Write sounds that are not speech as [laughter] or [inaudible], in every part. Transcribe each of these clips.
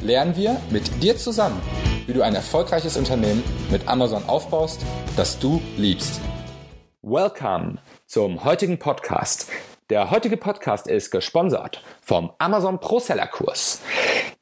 lernen wir mit dir zusammen, wie du ein erfolgreiches Unternehmen mit Amazon aufbaust, das du liebst. Welcome zum heutigen Podcast. Der heutige Podcast ist gesponsert vom Amazon Pro Seller Kurs.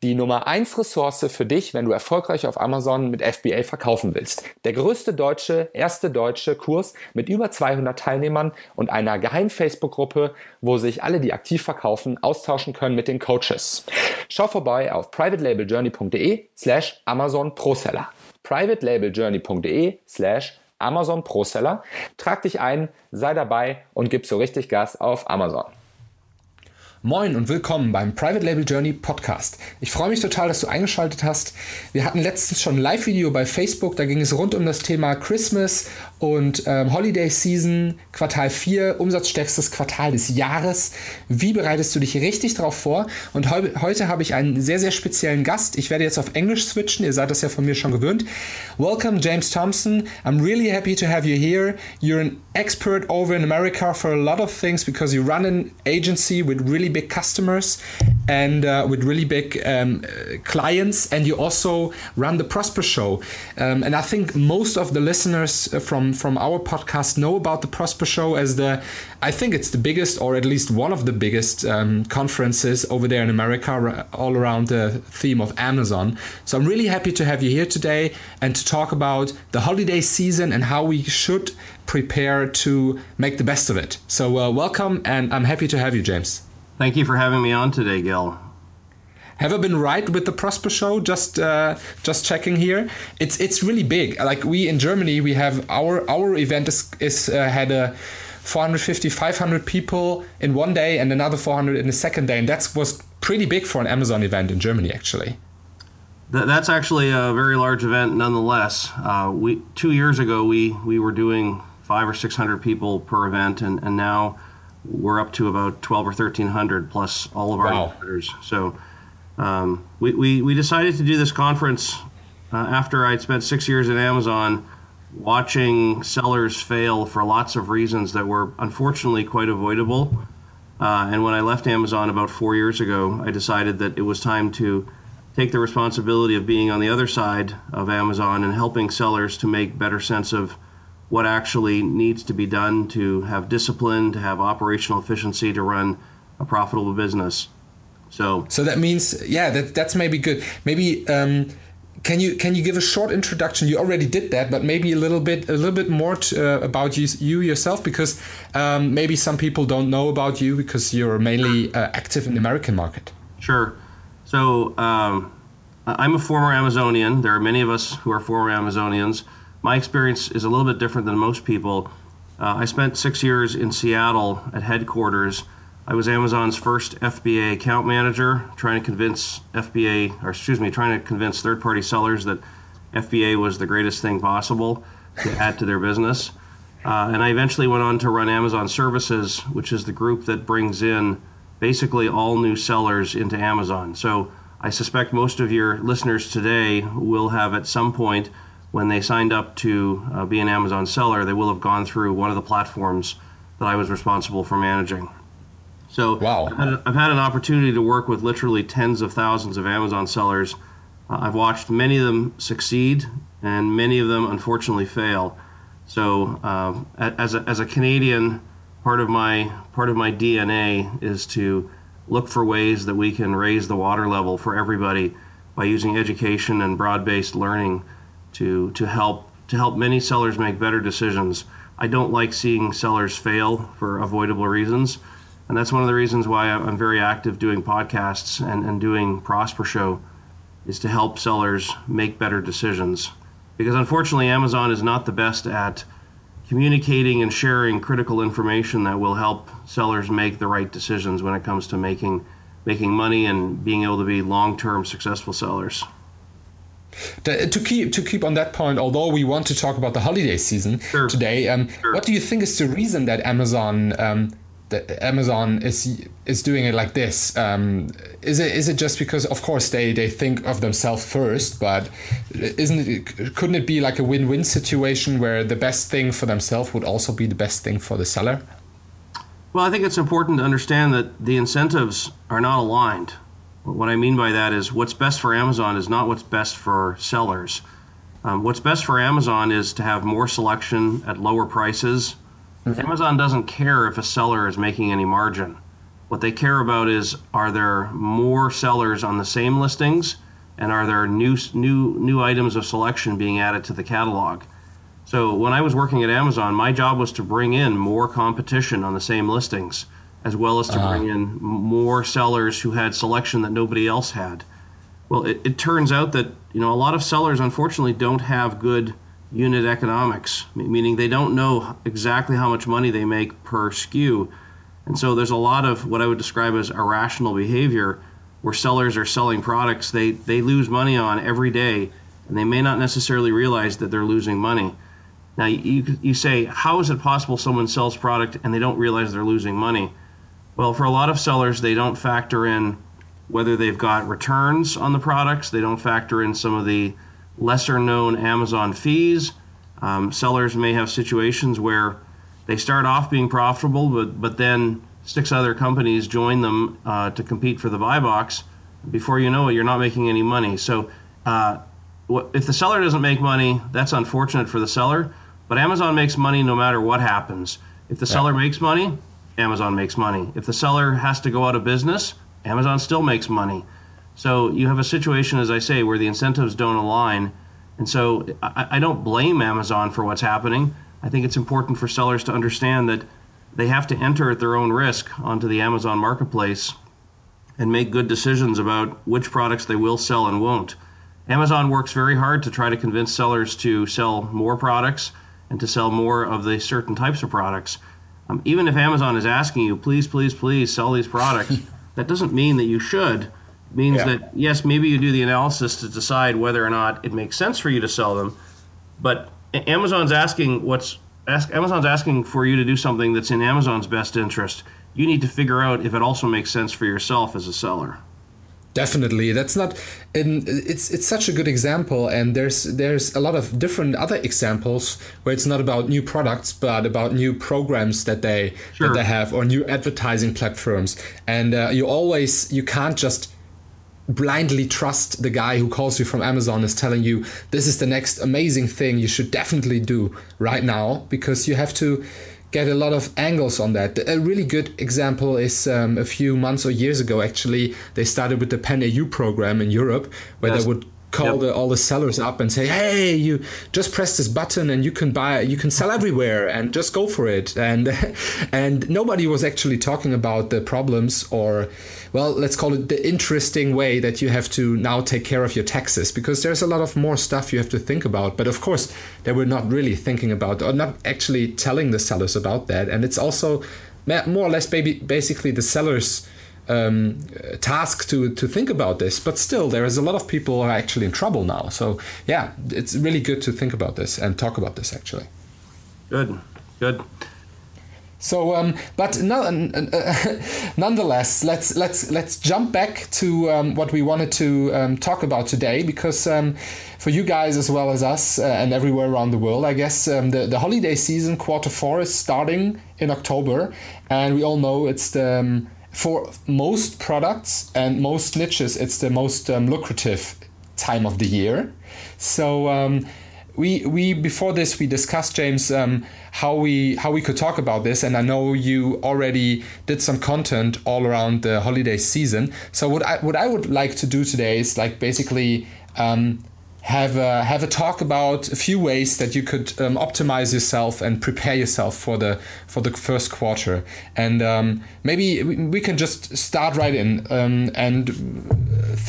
Die Nummer 1 Ressource für dich, wenn du erfolgreich auf Amazon mit FBA verkaufen willst. Der größte deutsche, erste deutsche Kurs mit über 200 Teilnehmern und einer geheimen Facebook-Gruppe, wo sich alle, die aktiv verkaufen, austauschen können mit den Coaches. Schau vorbei auf privatelabeljourney.de slash Amazon Pro Seller. privatelabeljourney.de slash Amazon Pro Seller. Trag dich ein, sei dabei und gib so richtig Gas auf Amazon. Moin und willkommen beim Private Label Journey Podcast. Ich freue mich total, dass du eingeschaltet hast. Wir hatten letztens schon ein Live-Video bei Facebook, da ging es rund um das Thema Christmas und ähm, Holiday Season, Quartal 4, umsatzstärkstes Quartal des Jahres. Wie bereitest du dich richtig drauf vor? Und heu heute habe ich einen sehr, sehr speziellen Gast. Ich werde jetzt auf Englisch switchen, ihr seid das ja von mir schon gewöhnt. Welcome, James Thompson. I'm really happy to have you here. You're an expert over in America for a lot of things because you run an agency with really big customers and uh, with really big um, clients, and you also run the Prosper Show. Um, and I think most of the listeners from from our podcast know about the Prosper Show as the I think it's the biggest, or at least one of the biggest um, conferences over there in America, all around the theme of Amazon. So I'm really happy to have you here today and to talk about the holiday season and how we should prepare to make the best of it. So uh, welcome, and I'm happy to have you, James. Thank you for having me on today, Gil. Have I been right with the Prosper Show? Just uh, just checking here. It's it's really big. Like we in Germany, we have our our event is, is uh, had a 450 500 people in one day and another 400 in the second day, and that was pretty big for an Amazon event in Germany, actually. That's actually a very large event, nonetheless. Uh, we two years ago we we were doing five or six hundred people per event, and, and now we're up to about 12 or 1300 plus all of our Wow. So um, we, we, we decided to do this conference uh, after I'd spent six years at Amazon watching sellers fail for lots of reasons that were unfortunately quite avoidable. Uh, and when I left Amazon about four years ago, I decided that it was time to take the responsibility of being on the other side of Amazon and helping sellers to make better sense of what actually needs to be done to have discipline, to have operational efficiency, to run a profitable business. So, So that means, yeah, that that's maybe good. Maybe um, can you can you give a short introduction? You already did that, but maybe a little bit a little bit more t- uh, about you, you yourself, because um, maybe some people don't know about you because you're mainly uh, active in the American market. Sure. So um, I'm a former Amazonian. There are many of us who are former Amazonians. My experience is a little bit different than most people. Uh, I spent six years in Seattle at headquarters. I was Amazon's first FBA account manager, trying to convince FBA, or excuse me, trying to convince third-party sellers that FBA was the greatest thing possible to add to their business. Uh, and I eventually went on to run Amazon Services, which is the group that brings in basically all new sellers into Amazon. So I suspect most of your listeners today will have at some point, when they signed up to uh, be an Amazon seller, they will have gone through one of the platforms that I was responsible for managing. So Wow. I've had, I've had an opportunity to work with literally tens of thousands of Amazon sellers. Uh, I've watched many of them succeed and many of them unfortunately fail. So a- as, a, as a Canadian, part of my part of my DNA is to look for ways that we can raise the water level for everybody by using education and broad-based learning to to help to help many sellers make better decisions. I don't like seeing sellers fail for avoidable reasons. And that's one of the reasons why I'm very active doing podcasts and, and doing Prosper Show is to help sellers make better decisions. Because unfortunately, Amazon is not the best at communicating and sharing critical information that will help sellers make the right decisions when it comes to making making money and being able to be long-term successful sellers. To keep to keep on that point, although we want to talk about the holiday season sure. today, um, sure. what do you think is the reason that Amazon um, that Amazon is is doing it like this? Um, is it is it just because, of course, they they think of themselves first, but isn't it? Couldn't it be like a win-win situation where the best thing for themselves would also be the best thing for the seller? Well, I think it's important to understand that the incentives are not aligned. What I mean by that is what's best for Amazon is not what's best for sellers. Um, what's best for Amazon is to have more selection at lower prices Mm-hmm. Amazon doesn't care if a seller is making any margin. What they care about is are there more sellers on the same listings and are there new new new items of selection being added to the catalog? So when I was working at Amazon, my job was to bring in more competition on the same listings as well as to uh-huh. bring in more sellers who had selection that nobody else had. Well, it, it turns out that you know a lot of sellers unfortunately don't have good unit economics, meaning they don't know exactly how much money they make per SKU. And so there's a lot of what I would describe as irrational behavior where sellers are selling products they, they lose money on every day and they may not necessarily realize that they're losing money. Now, you, you say, how is it possible someone sells product and they don't realize they're losing money? Well, for a lot of sellers, they don't factor in whether they've got returns on the products, they don't factor in some of the lesser known Amazon fees. Um, sellers may have situations where they start off being profitable, but, but then six other companies join them uh, to compete for the buy box. Before you know it, you're not making any money. So, uh, if the seller doesn't make money, that's unfortunate for the seller. But Amazon makes money no matter what happens. If the yeah. seller makes money, Amazon makes money. If the seller has to go out of business, Amazon still makes money. So you have a situation, as I say, where the incentives don't align. And so I, I, don't blame Amazon for what's happening. I think it's important for sellers to understand that they have to enter at their own risk onto the Amazon marketplace and make good decisions about which products they will sell and won't. Amazon works very hard to try to convince sellers to sell more products and to sell more of the certain types of products. Um, even if Amazon is asking you, please, please, please sell these products, [laughs] that doesn't mean that you should means yeah. that yes, maybe you do the analysis to decide whether or not it makes sense for you to sell them, but Amazon's asking what's ask, Amazon's asking for you to do something that's in Amazon's best interest. You need to figure out if it also makes sense for yourself as a seller. Definitely, that's not. it's it's such a good example, and there's there's a lot of different other examples where it's not about new products, but about new programs that they sure. that they have or new advertising platforms. And uh, you always you can't just blindly trust the guy who calls you from Amazon is telling you this is the next amazing thing you should definitely do right now because you have to get a lot of angles on that. A really good example is um, a few months or years ago actually they started with the Pan EU program in Europe where yes. they would call yep. the, all the sellers up and say, "Hey, you just press this button and you can buy, you can sell everywhere, and just go for it." And [laughs] and nobody was actually talking about the problems or, well, let's call it the interesting way that you have to now take care of your taxes because there's a lot of more stuff you have to think about. But of course, they were not really thinking about or not actually telling the sellers about that. And it's also more or less maybe basically the sellers um, task to to think about this. But still, there is a lot of people who are actually in trouble now. So yeah, it's really good to think about this and talk about this actually. Good, good. So, um, but no, uh, [laughs] nonetheless, let's let's let's jump back to um, what we wanted to um, talk about today, because um, for you guys as well as us uh, and everywhere around the world, I guess um, the the holiday season, quarter four, is starting in October, and we all know it's the um, for most products and most niches, it's the most lucrative time of the year. So um, we we before this we discussed James um, how we how we could talk about this, and I know you already did some content all around the holiday season. So what I what I would like to do today is like basically um, have a, have a talk about a few ways that you could um, optimize yourself and prepare yourself for the for the first quarter. And um, maybe we can just start right in um, and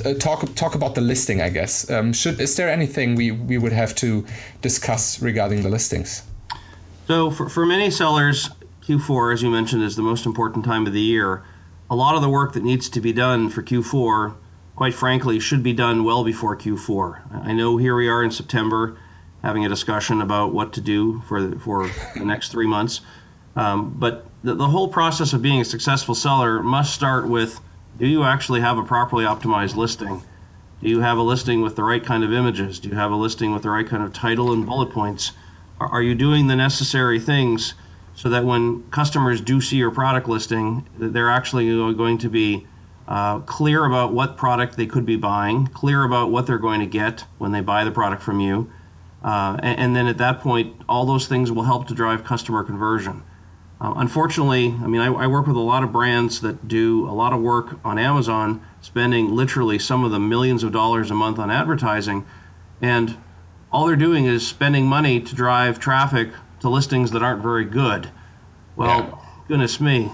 uh, talk talk about the listing. I guess um, should is there anything we we would have to discuss regarding the listings? So for for many sellers, Q4, as you mentioned, is the most important time of the year. A lot of the work that needs to be done for Q4 quite frankly, should be done well before Q4. I know here we are in September having a discussion about what to do for the, for the next three months. Um, but the, the whole process of being a successful seller must start with do you actually have a properly optimized listing? Do you have a listing with the right kind of images? Do you have a listing with the right kind of title and bullet points? Are, are you doing the necessary things so that when customers do see your product listing, they're actually going to be uh, clear about what product they could be buying, clear about what they're going to get when they buy the product from you. Uh, and, and, then at that point, all those things will help to drive customer conversion. Uh, unfortunately, I mean, I, I, work with a lot of brands that do a lot of work on Amazon, spending literally some of the millions of dollars a month on advertising. And all they're doing is spending money to drive traffic to listings that aren't very good. Well, yeah. goodness me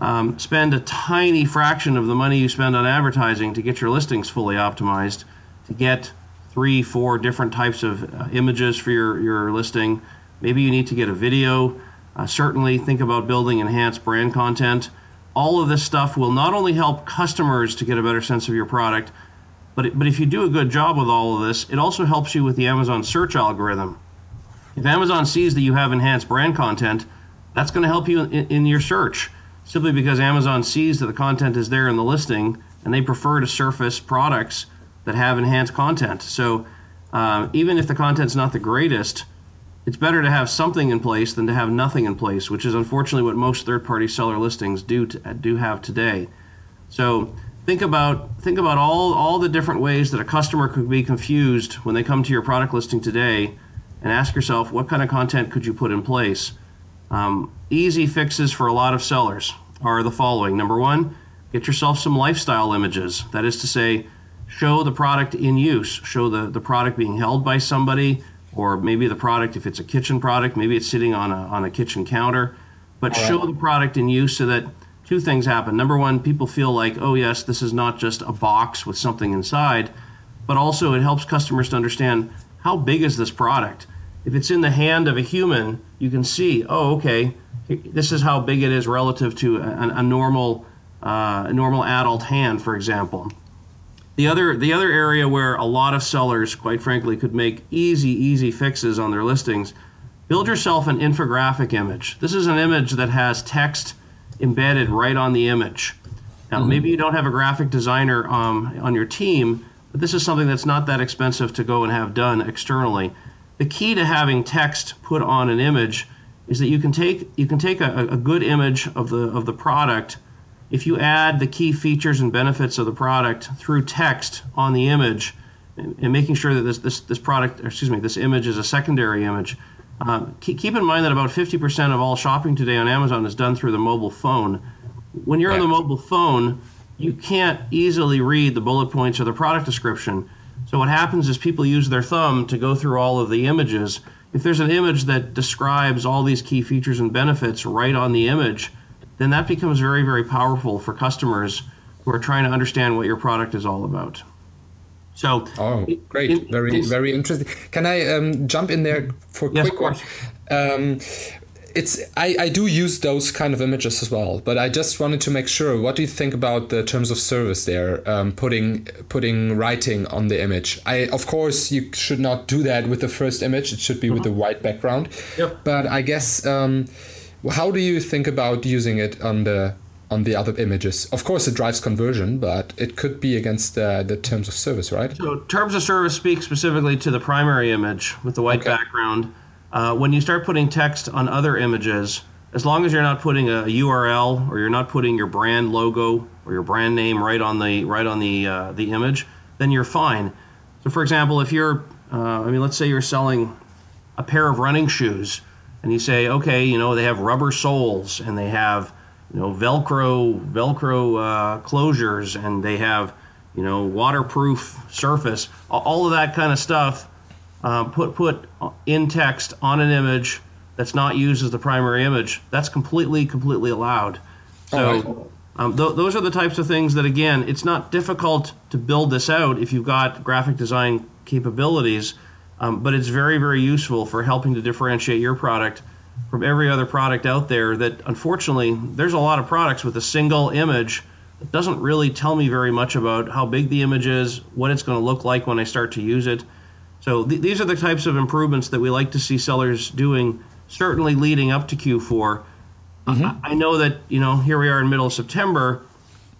um, spend a tiny fraction of the money you spend on advertising to get your listings fully optimized, to get three, four different types of uh, images for your, your listing. Maybe you need to get a video. Uh, certainly, think about building enhanced brand content. All of this stuff will not only help customers to get a better sense of your product, but, it, but if you do a good job with all of this, it also helps you with the Amazon search algorithm. If Amazon sees that you have enhanced brand content, that's going to help you in, in your search simply because Amazon sees that the content is there in the listing and they prefer to surface products that have enhanced content. So um, even if the content's not the greatest, it's better to have something in place than to have nothing in place, which is unfortunately what most third-party seller listings do to, do have today. So think about think about all all the different ways that a customer could be confused when they come to your product listing today, and ask yourself what kind of content could you put in place. Um, easy fixes for a lot of sellers are the following. Number one, get yourself some lifestyle images. That is to say, show the product in use, show the, the product being held by somebody, or maybe the product, if it's a kitchen product, maybe it's sitting on a, on a kitchen counter. But show the product in use so that two things happen. Number one, people feel like, oh, yes, this is not just a box with something inside, but also it helps customers to understand how big is this product. If it's in the hand of a human, you can see, oh, okay, this is how big it is relative to a, a normal uh, a normal adult hand, for example. The other the other area where a lot of sellers, quite frankly, could make easy easy fixes on their listings. Build yourself an infographic image. This is an image that has text embedded right on the image. Now, mm-hmm. maybe you don't have a graphic designer um, on your team, but this is something that's not that expensive to go and have done externally. The key to having text put on an image is that you can take you can take a, a good image of the of the product. If you add the key features and benefits of the product through text on the image and, and making sure that this this this product excuse me this image is a secondary image uh, keep, keep in mind that about 50% of all shopping today on Amazon is done through the mobile phone. When you're on the mobile phone you can't easily read the bullet points or the product description. So what happens is people use their thumb to go through all of the images if there's an image that describes all these key features and benefits right on the image, then that becomes very, very powerful for customers who are trying to understand what your product is all about. So, oh, great, very, very interesting. Can I um, jump in there for a yes, quick one? Um, it's I, I do use those kind of images as well, but I just wanted to make sure. What do you think about the terms of service there? Um, putting putting writing on the image. I of course you should not do that with the first image. It should be mm-hmm. with the white background. Yep. But I guess um, how do you think about using it on the on the other images? Of course, it drives conversion, but it could be against the, the terms of service, right? So terms of service speak specifically to the primary image with the white okay. background. Uh, when you start putting text on other images, as long as you're not putting a URL or you're not putting your brand logo or your brand name right on the right on the uh, the image, then you're fine. So, for example, if you're, uh, I mean, let's say you're selling a pair of running shoes, and you say, okay, you know, they have rubber soles and they have, you know, Velcro Velcro uh, closures and they have, you know, waterproof surface, all of that kind of stuff uh, put put in text on an image that's not used as the primary image, that's completely completely allowed. So. Um, th- those are the types of things that, again, it's not difficult to build this out if you've got graphic design capabilities, um, but it's very, very useful for helping to differentiate your product from every other product out there. That unfortunately, there's a lot of products with a single image it doesn't really tell me very much about how big the image is, what it's going to look like when I start to use it. So th- these are the types of improvements that we like to see sellers doing, certainly leading up to Q4. Mm-hmm. I, I, know that you know here we are in middle of September.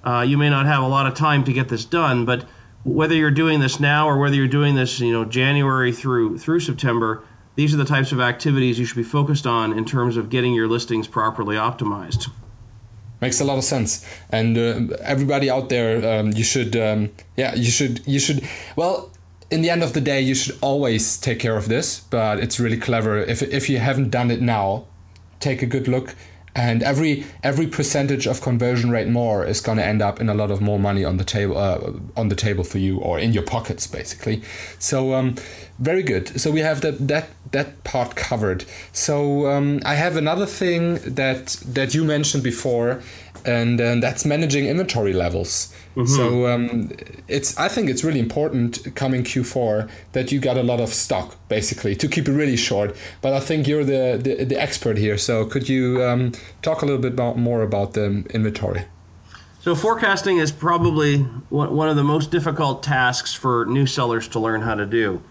Uh, you may not have a lot of time to get this done, but whether you're doing this now or whether you're doing this, you know, January through through September, these are the types of activities you should be focused on in terms of getting your listings properly optimized. Makes a lot of sense, and uh, everybody out there, um, you should, um, yeah, you should, you should. Well, in the end of the day, you should always take care of this, but it's really clever. If if you haven't done it now, take a good look and every every percentage of conversion rate more is going to end up in a lot of more money on the table uh, on the table for you or in your pockets basically. So um, very good. So we have that that that part covered. So um, i have another thing that that you mentioned before and, and that's managing inventory levels Mm-hmm. So um, it's I think it's really important coming Q4 that you got a lot of stock basically to keep it really short. But I think you're the the, the expert here, so could you um, talk a little bit about, more about the inventory? So forecasting is probably one of the most difficult tasks for new sellers to learn how to do,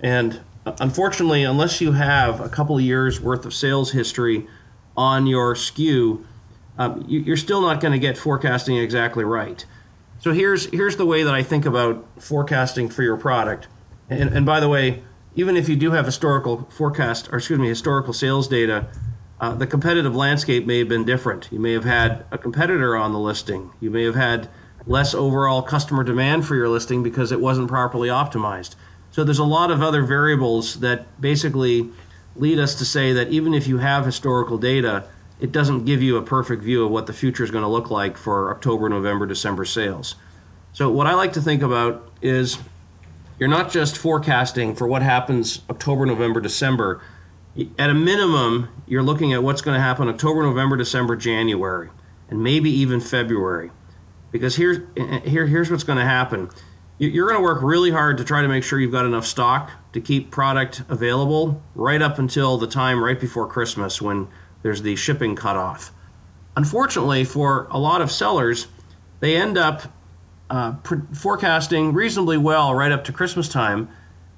and uh, unfortunately, unless you have a couple years worth of sales history on your SKU, um, you're still not going to get forecasting exactly right. So here's here's the way that I think about forecasting for your product. And, and by the way, even if you do have historical forecast, or excuse me, historical sales data, uh, the competitive landscape may have been different. You may have had a competitor on the listing. You may have had less overall customer demand for your listing because it wasn't properly optimized. So there's a lot of other variables that basically lead us to say that even if you have historical data, it doesn't give you a perfect view of what the future is going to look like for October, November, December sales. So, what I like to think about is you're not just forecasting for what happens October, November, December. At a minimum, you're looking at what's going to happen October, November, December, January, and maybe even February. Because here's, here, here's what's going to happen you're going to work really hard to try to make sure you've got enough stock to keep product available right up until the time right before Christmas when there's the shipping cutoff. Unfortunately, for a lot of sellers, they end up uh, pre- forecasting reasonably well right up to Christmas time,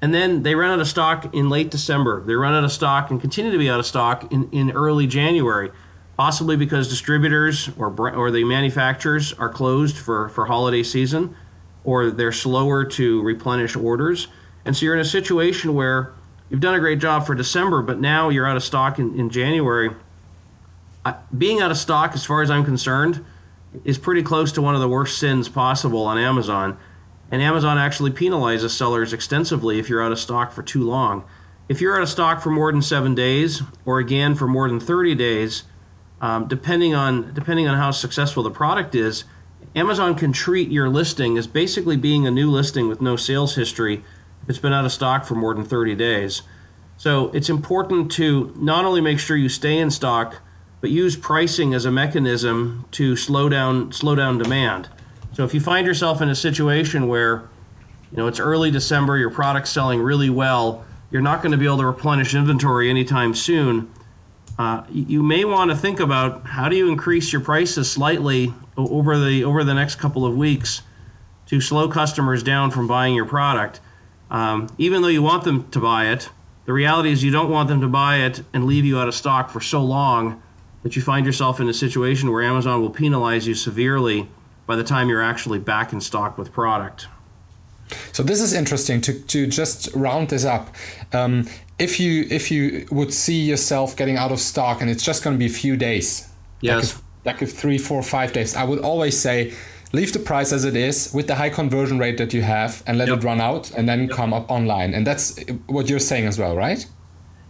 and then they run out of stock in late December. They run out of stock and continue to be out of stock in, in early January, possibly because distributors or, or the manufacturers are closed for, for holiday season, or they're slower to replenish orders. And so you're in a situation where you've done a great job for December, but now you're out of stock in, in January being out of stock, as far as I'm concerned, is pretty close to one of the worst sins possible on Amazon. And Amazon actually penalizes sellers extensively if you're out of stock for too long. If you're out of stock for more than seven days, or again for more than 30 days, um, depending on depending on how successful the product is, Amazon can treat your listing as basically being a new listing with no sales history if it's been out of stock for more than 30 days. So it's important to not only make sure you stay in stock, but use pricing as a mechanism to slow down slow down demand. So if you find yourself in a situation where you know it's early December, your product's selling really well, you're not going to be able to replenish inventory anytime soon. Uh, you may want to think about how do you increase your prices slightly over the over the next couple of weeks to slow customers down from buying your product. Um, even though you want them to buy it, the reality is you don't want them to buy it and leave you out of stock for so long that you find yourself in a situation where Amazon will penalize you severely by the time you're actually back in stock with product. So this is interesting to, to just round this up. Um, if you if you would see yourself getting out of stock and it's just going to be a few days, yes, like if, like if three, four, five days, I would always say leave the price as it is with the high conversion rate that you have and let yep. it run out and then yep. come up online. And that's what you're saying as well, right?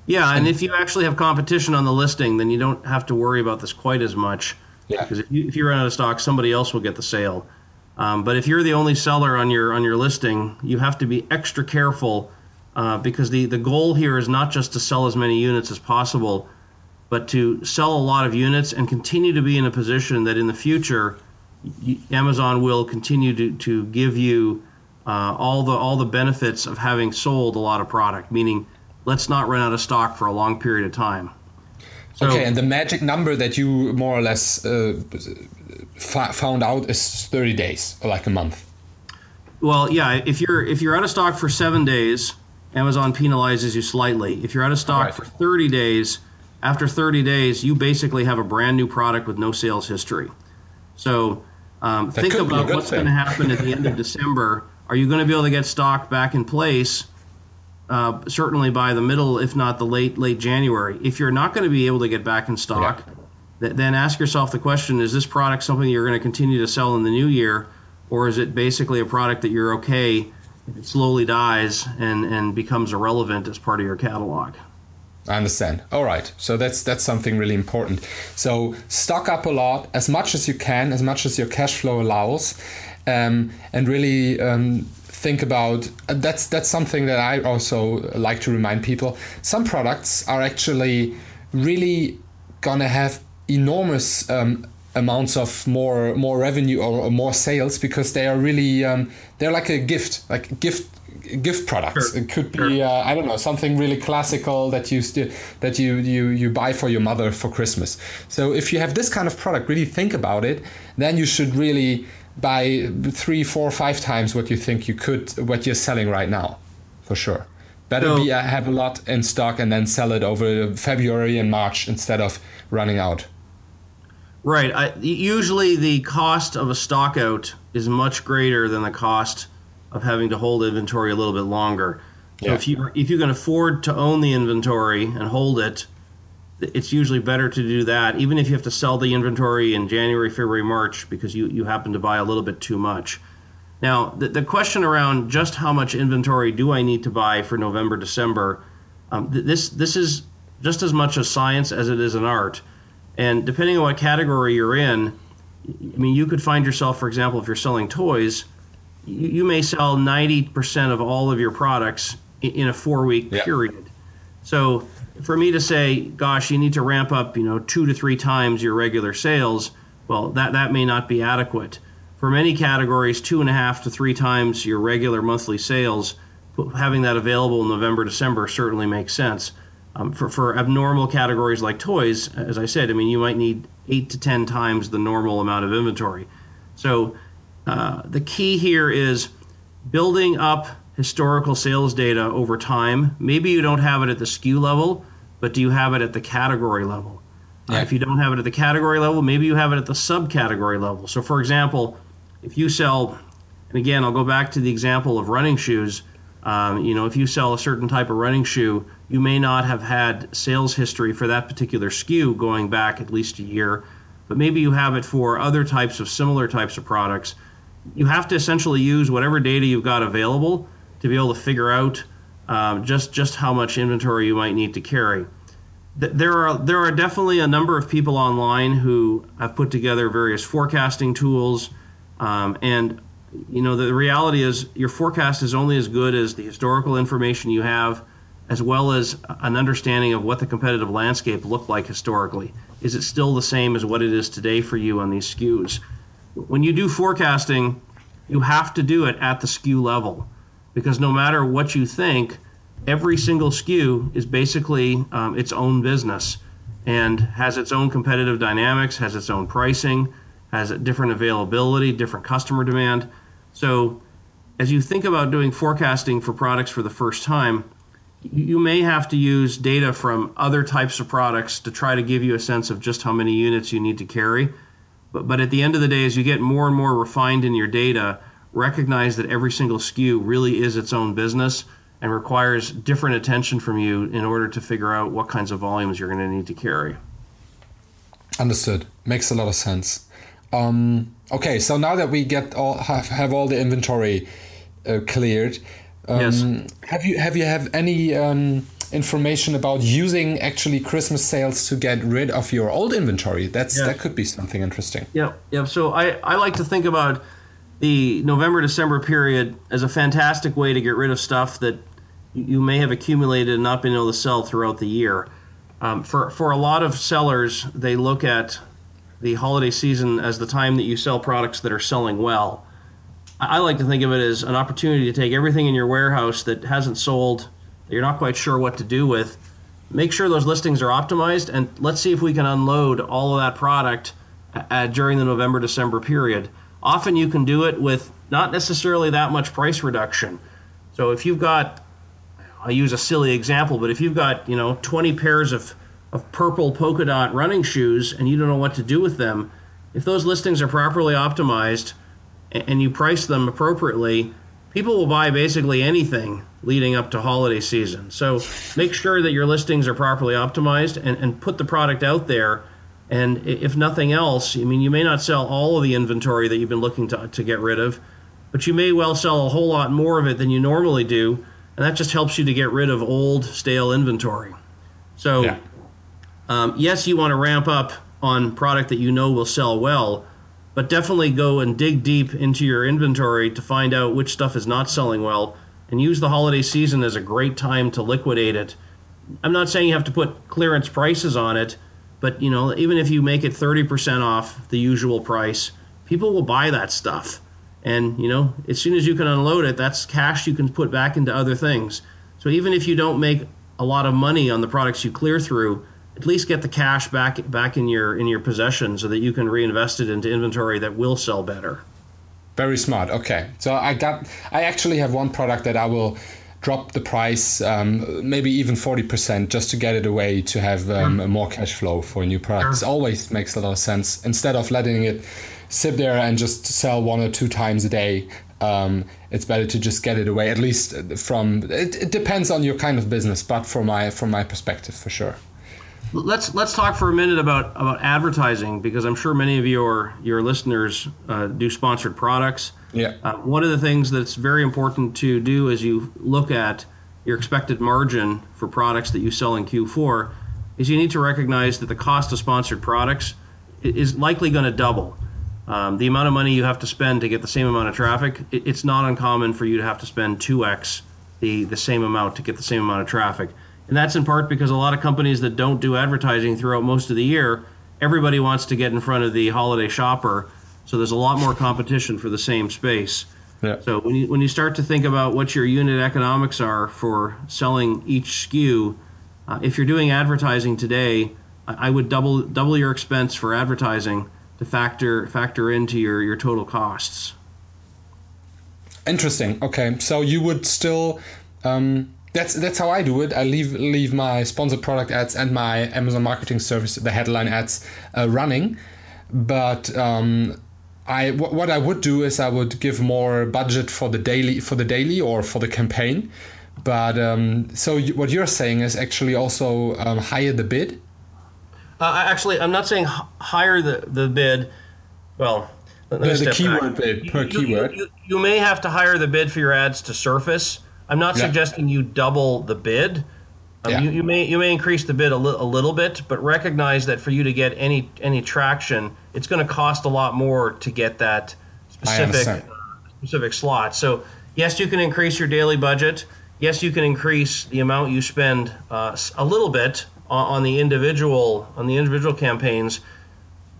Yeah, and if you actually have competition on the listing, then you don't have to worry about this quite as much. Yeah. Because if you, if you run out of stock, somebody else will get the sale. Um, but if you're the only seller on your on your listing, you have to be extra careful uh, because the the goal here is not just to sell as many units as possible, but to sell a lot of units and continue to be in a position that in the future, Amazon will continue to to give you uh, all the all the benefits of having sold a lot of product, meaning let's not run out of stock for a long period of time. So, okay, and the magic number that you more or less uh, found out is 30 days, or like a month. Well, yeah, if you're if you're out of stock for seven days, Amazon penalizes you slightly. If you're out of stock right. for 30 days, after 30 days, you basically have a brand new product with no sales history. So um, think about what's going to happen at the end of December. Are you going to be able to get stock back in place? Uh, certainly by the middle, if not the late late January. If you're not going to be able to get back in stock, yeah. th- then ask yourself the question: Is this product something you're going to continue to sell in the new year, or is it basically a product that you're okay? It slowly dies and, and becomes irrelevant as part of your catalog. I understand. All right. So that's that's something really important. So stock up a lot, as much as you can, as much as your cash flow allows, um, and really um, think about. Uh, that's that's something that I also like to remind people. Some products are actually really gonna have enormous um, amounts of more more revenue or, or, more sales because they are really um, they're like a gift, like gift gift products. Sure. It could be sure. uh, I don't know something really classical that you st- that you you you buy for your mother for Christmas. So if you have this kind of product, really think about it. Then you should really buy three, four, five times what you think you could what you're selling right now, for sure. Better so, be uh, have a lot in stock and then sell it over February and March instead of running out. Right. I, usually, the cost of a stock out is much greater than the cost of having to hold inventory a little bit longer. So yeah. if you if you can afford to own the inventory and hold it, it's usually better to do that, even if you have to sell the inventory in January, February, March because you, you happen to buy a little bit too much. Now, the, the question around just how much inventory do I need to buy for November, December, um, this this is just as much a science as it is an art. And depending on what category you're in, I mean, you could find yourself, for example, if you're selling toys, you, you may sell 90% of all of your products in, in a four week period. So for me to say, gosh, you need to ramp up, you know, two to three times your regular sales, well, that, that may not be adequate. For many categories, two and a half to three times your regular monthly sales, having that available in November, December certainly makes sense. Um, for, for abnormal categories like toys, as I said, I mean, you might need eight to 10 times the normal amount of inventory. So uh, the key here is building up historical sales data over time. Maybe you don't have it at the SKU level, but do you have it at the category level? Uh, yeah. Uh, if you don't have it at the category level, maybe you have it at the subcategory level. So, for example, if you sell, and again, I'll go back to the example of running shoes. Um, you know, if you sell a certain type of running shoe, you may not have had sales history for that particular SKU going back at least a year, but maybe you have it for other types of similar types of products you have to essentially use whatever data you've got available to be able to figure out um, just just how much inventory you might need to carry. There are there are definitely a number of people online who have put together various forecasting tools, um, and you know the reality is your forecast is only as good as the historical information you have, as well as an understanding of what the competitive landscape looked like historically. Is it still the same as what it is today for you on these SKUs? when you do forecasting, you have to do it at the SKU level because no matter what you think, every single SKU is basically um, its own business and has its own competitive dynamics, has its own pricing, has a different availability, different customer demand. So, as you think about doing forecasting for products for the first time, you may have to use data from other types of products to try to give you a sense of just how many units you need to carry. But, but at the end of the day, as you get more and more refined in your data, recognize that every single SKU really is its own business and requires different attention from you in order to figure out what kinds of volumes you're going to need to carry. Understood. Makes a lot of sense. Um, okay, so now that we get all have, have all the inventory uh, cleared, um, yes. have you have you have any um, information about using actually Christmas sales to get rid of your old inventory. That's yeah. that could be something interesting. Yeah, yeah. So I, I like to think about the November December period as a fantastic way to get rid of stuff that you may have accumulated and not been able to sell throughout the year. Um, for for a lot of sellers, they look at the holiday season as the time that you sell products that are selling well. I like to think of it as an opportunity to take everything in your warehouse that hasn't sold that you're not quite sure what to do with, make sure those listings are optimized, and let's see if we can unload all of that product uh, during the November December period. Often you can do it with not necessarily that much price reduction. So if you've got, I'll use a silly example, but if you've got you know 20 pairs of of purple polka dot running shoes and you don't know what to do with them, if those listings are properly optimized and you price them appropriately, people will buy basically anything leading up to holiday season. So make sure that your listings are properly optimized and, and put the product out there. And if nothing else, I mean, you may not sell all of the inventory that you've been looking to, to get rid of, but you may well sell a whole lot more of it than you normally do. And that just helps you to get rid of old, stale inventory. So, yeah. um, yes, you want to ramp up on product that you know will sell well, but definitely go and dig deep into your inventory to find out which stuff is not selling well and use the holiday season as a great time to liquidate it. I'm not saying you have to put clearance prices on it, but you know, even if you make it 30% off the usual price, people will buy that stuff. And you know, as soon as you can unload it, that's cash you can put back into other things. So even if you don't make a lot of money on the products you clear through, at least get the cash back back in your in your possession so that you can reinvest it into inventory that will sell better. Very smart. Okay, so I got I actually have one product that I will drop the price um, maybe even 40% just to get it away to have um, mm. more cash flow for new products sure. always makes a lot of sense instead of letting it sit there and just sell one or two times a day um, it's better to just get it away at least from it, it depends on your kind of business but from my from my perspective for sure Let's let's talk for a minute about about advertising because I'm sure many of your your listeners uh, do sponsored products. Yeah. Uh, one of the things that's very important to do as you look at your expected margin for products that you sell in Q4 is you need to recognize that the cost of sponsored products is likely going to double. Um, the amount of money you have to spend to get the same amount of traffic, it's not uncommon for you to have to spend 2x the, the same amount to get the same amount of traffic. And that's in part because a lot of companies that don't do advertising throughout most of the year, everybody wants to get in front of the holiday shopper. So there's a lot more competition for the same space. Yeah. So when you when you start to think about what your unit economics are for selling each SKU, uh, if you're doing advertising today, I would double double your expense for advertising to factor factor into your your total costs. Interesting. Okay, so you would still um, that's that's how I do it. I leave leave my sponsored product ads and my Amazon Marketing Service, the headline ads, uh, running. But um, I w- what I would do is I would give more budget for the daily for the daily or for the campaign. But um, so you, what you're saying is actually also um, higher the bid. Uh, actually, I'm not saying h- higher the the bid. Well, the, the keyword back. bid per you, keyword. You, you, may have to higher the bid for your ads to surface I'm not yeah. suggesting you double the bid. Um, yeah. you, you, may you may increase the bid a, li- a little bit, but recognize that for you to get any any traction, it's going to cost a lot more to get that specific specific slot. So yes, you can increase your daily budget. Yes, you can increase the amount you spend uh, a little bit on, on the individual on the individual campaigns,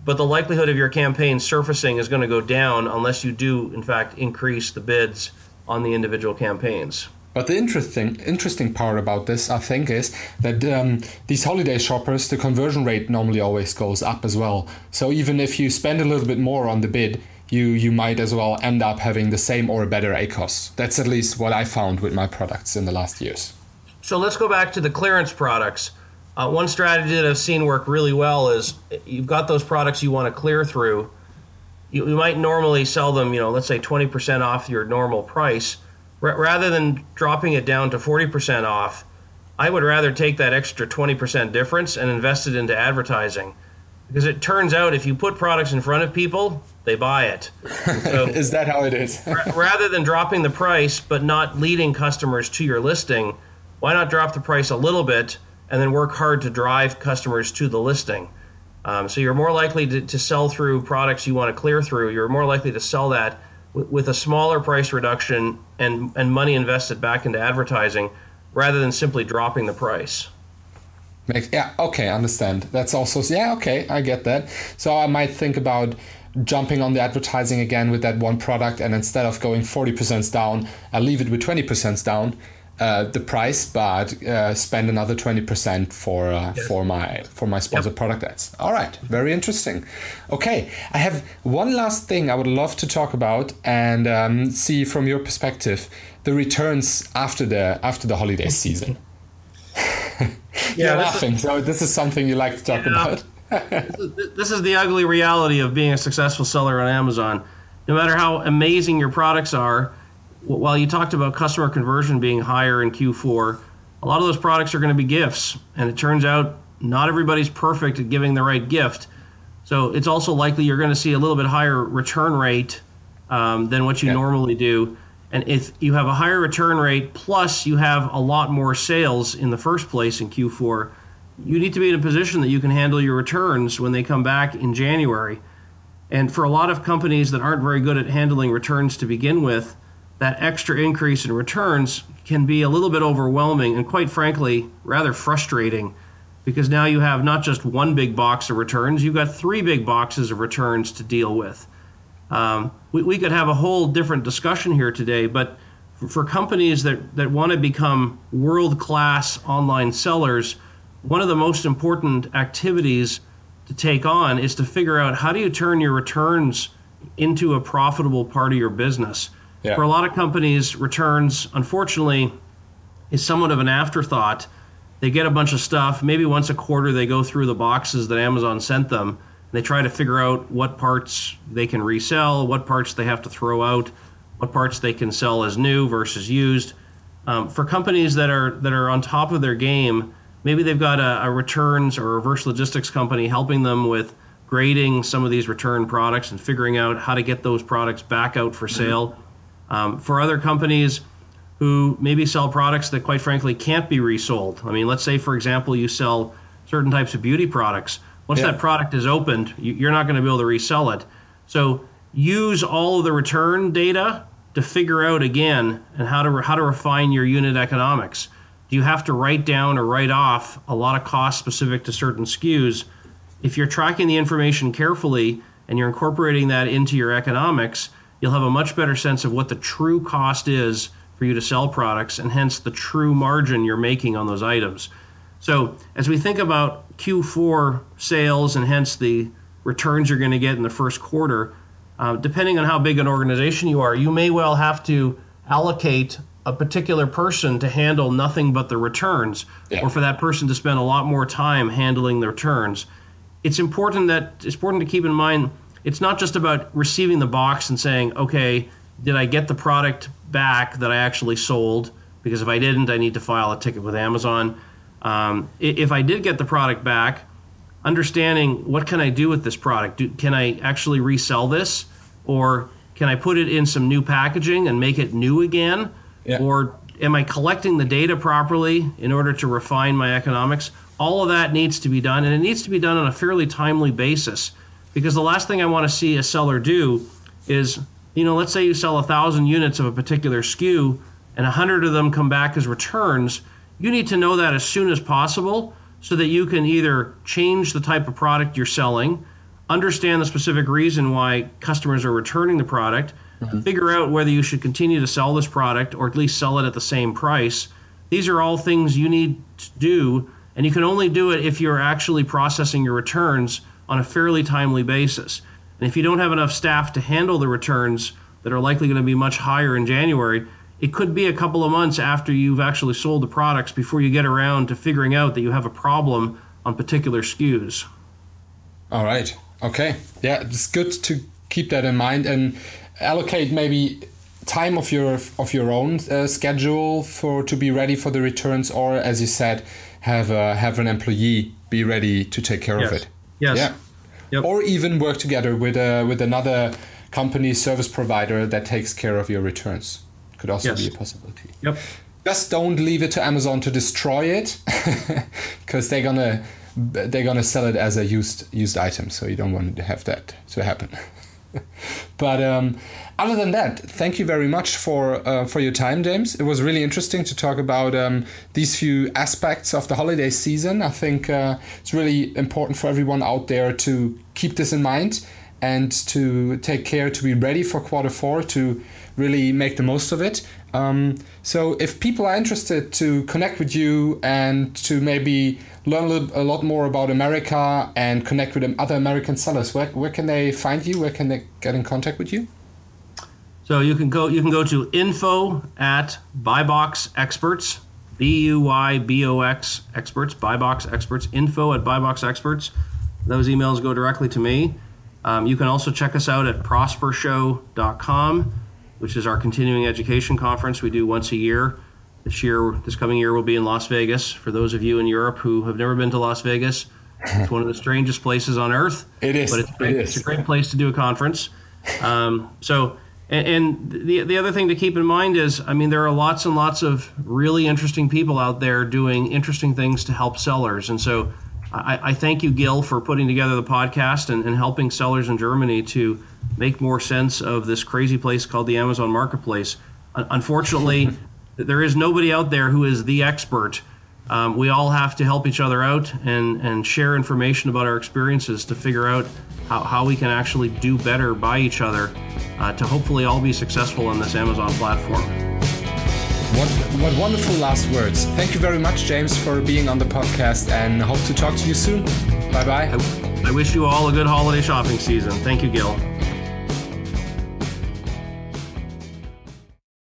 but the likelihood of your campaign surfacing is going to go down unless you do in fact increase the bids on the individual campaigns. But the interesting interesting part about this, I think, is that um, these holiday shoppers, the conversion rate normally always goes up as well. So even if you spend a little bit more on the bid, you you might as well end up having the same or a better ACOS. That's at least what I found with my products in the last years. So let's go back to the clearance products. Uh, one strategy that I've seen work really well is you've got those products you want to clear through. You, you might normally sell them, you know, let's say 20% off your normal price R- rather than dropping it down to 40% off, I would rather take that extra 20% difference and invest it into advertising. Because it turns out if you put products in front of people, they buy it. So [laughs] is that how it is? rather than dropping the price but not leading customers to your listing, why not drop the price a little bit and then work hard to drive customers to the listing? Um, so you're more likely to, to sell through products you want to clear through. You're more likely to sell that with a smaller price reduction and, and money invested back into advertising rather than simply dropping the price. Yeah, okay, understand. That's also, yeah, okay, I get that. So I might think about jumping on the advertising again with that one product and instead of going 40% down, I leave it with 20% down uh, the price, but uh, spend another twenty percent for uh, yes. for my for my sponsored yep. product ads. All right, very interesting. Okay, I have one last thing I would love to talk about and um, see from your perspective the returns after the after the holiday season. [laughs] [laughs] yeah, You're laughing. So this is something you like to talk yeah. about. [laughs] this is the ugly reality of being a successful seller on Amazon. No matter how amazing your products are while you talked about customer conversion being higher in Q4, a lot of those products are going to be gifts. And it turns out not everybody's perfect at giving the right gift. So it's also likely you're going to see a little bit higher return rate um, than what you normally do. And if you have a higher return rate, plus you have a lot more sales in the first place in Q4, you need to be in a position that you can handle your returns when they come back in January. And for a lot of companies that aren't very good at handling returns to begin with, that extra increase in returns can be a little bit overwhelming and, quite frankly, rather frustrating because now you have not just one big box of returns, you've got three big boxes of returns to deal with. Um, we, we could have a whole different discussion here today, but for, for companies that, that want to become world class online sellers, one of the most important activities to take on is to figure out how do you turn your returns into a profitable part of your business. Yeah. For a lot of companies, returns, unfortunately, is somewhat of an afterthought. They get a bunch of stuff. Maybe once a quarter, they go through the boxes that Amazon sent them. And they try to figure out what parts they can resell, what parts they have to throw out, what parts they can sell as new versus used. Um, for companies that are that are on top of their game, maybe they've got a, a returns or reverse logistics company helping them with grading some of these return products and figuring out how to get those products back out for sale. Um, for other companies who maybe sell products that, quite frankly, can't be resold. I mean, let's say, for example, you sell certain types of beauty products. Once yeah. that product is opened, you're not going to be able to resell it. So use all of the return data to figure out again and how to how to refine your unit economics. Do you have to write down or write off a lot of costs specific to certain SKUs? If you're tracking the information carefully and you're incorporating that into your economics, you'll have a much better sense of what the true cost is for you to sell products and hence the true margin you're making on those items. So, as we think about Q4 sales and hence the returns you're going to get in the first quarter, uh, depending on how big an organization you are, you may well have to allocate a particular person to handle nothing but the returns, yeah. or for that person to spend a lot more time handling the returns. It's important that it's important to keep in mind it's not just about receiving the box and saying, okay, did I get the product back that I actually sold? Because if I didn't, I need to file a ticket with Amazon. Um, if I did get the product back, understanding what can I do with this product? Do, can I actually resell this, or can I put it in some new packaging and make it new again? Yeah. Or am I collecting the data properly in order to refine my economics? All of that needs to be done, and it needs to be done on a fairly timely basis because the last thing I want to see a seller do is, you know, let's say you sell a thousand units of a particular SKU and a hundred of them come back as returns. You need to know that as soon as possible so that you can either change the type of product you're selling, understand the specific reason why customers are returning the product, mm-hmm. figure out whether you should continue to sell this product or at least sell it at the same price. These are all things you need to do, and you can only do it if you're actually processing your returns on a fairly timely basis. And if you don't have enough staff to handle the returns that are likely going to be much higher in January, it could be a couple of months after you've actually sold the products before you get around to figuring out that you have a problem on particular SKUs. All right. Okay. Yeah, it's good to keep that in mind and allocate maybe time of your of your own uh, schedule for to be ready for the returns, or as you said, have a, have an employee be ready to take care yes. of it. Yes. Yeah. Yep. Or even work together with a, with another company service provider that takes care of your returns. Could also yes. be a possibility. Yep. Just don't leave it to Amazon to destroy it, [laughs] because they're gonna they're gonna sell it as a used used item. So you don't want to have that to happen. [laughs] but um, other than that, thank you very much for uh, for your time, James. It was really interesting to talk about um, these few aspects of the holiday season. I think uh, it's really important for everyone out there to keep this in mind and to take care to be ready for quarter four to really make the most of it. Um, so if people are interested to connect with you and to maybe learn a, little, a lot more about America and connect with other American sellers, where, where can they find you? Where can they get in contact with you? So you can go you can go to info at buybox experts B U Y B O X experts buybox experts info at buybox experts. Those emails go directly to me. Um, you can also check us out at prospershow.com, which is our continuing education conference we do once a year. This year, this coming year, we'll be in Las Vegas. For those of you in Europe who have never been to Las Vegas, it's one of the strangest places on earth. It is, but it's, great, it is. it's a great place to do a conference. Um, so and, and the the other thing to keep in mind is, I mean, there are lots and lots of really interesting people out there doing interesting things to help sellers. And so, I, I thank you, Gil, for putting together the podcast and, and helping sellers in Germany to make more sense of this crazy place called the Amazon Marketplace. Unfortunately, [laughs] there is nobody out there who is the expert. Um, we all have to help each other out and, and share information about our experiences to figure out how, how we can actually do better by each other uh, to hopefully all be successful on this Amazon platform. What, what wonderful last words. Thank you very much, James, for being on the podcast and hope to talk to you soon. Bye bye. I, I wish you all a good holiday shopping season. Thank you, Gil.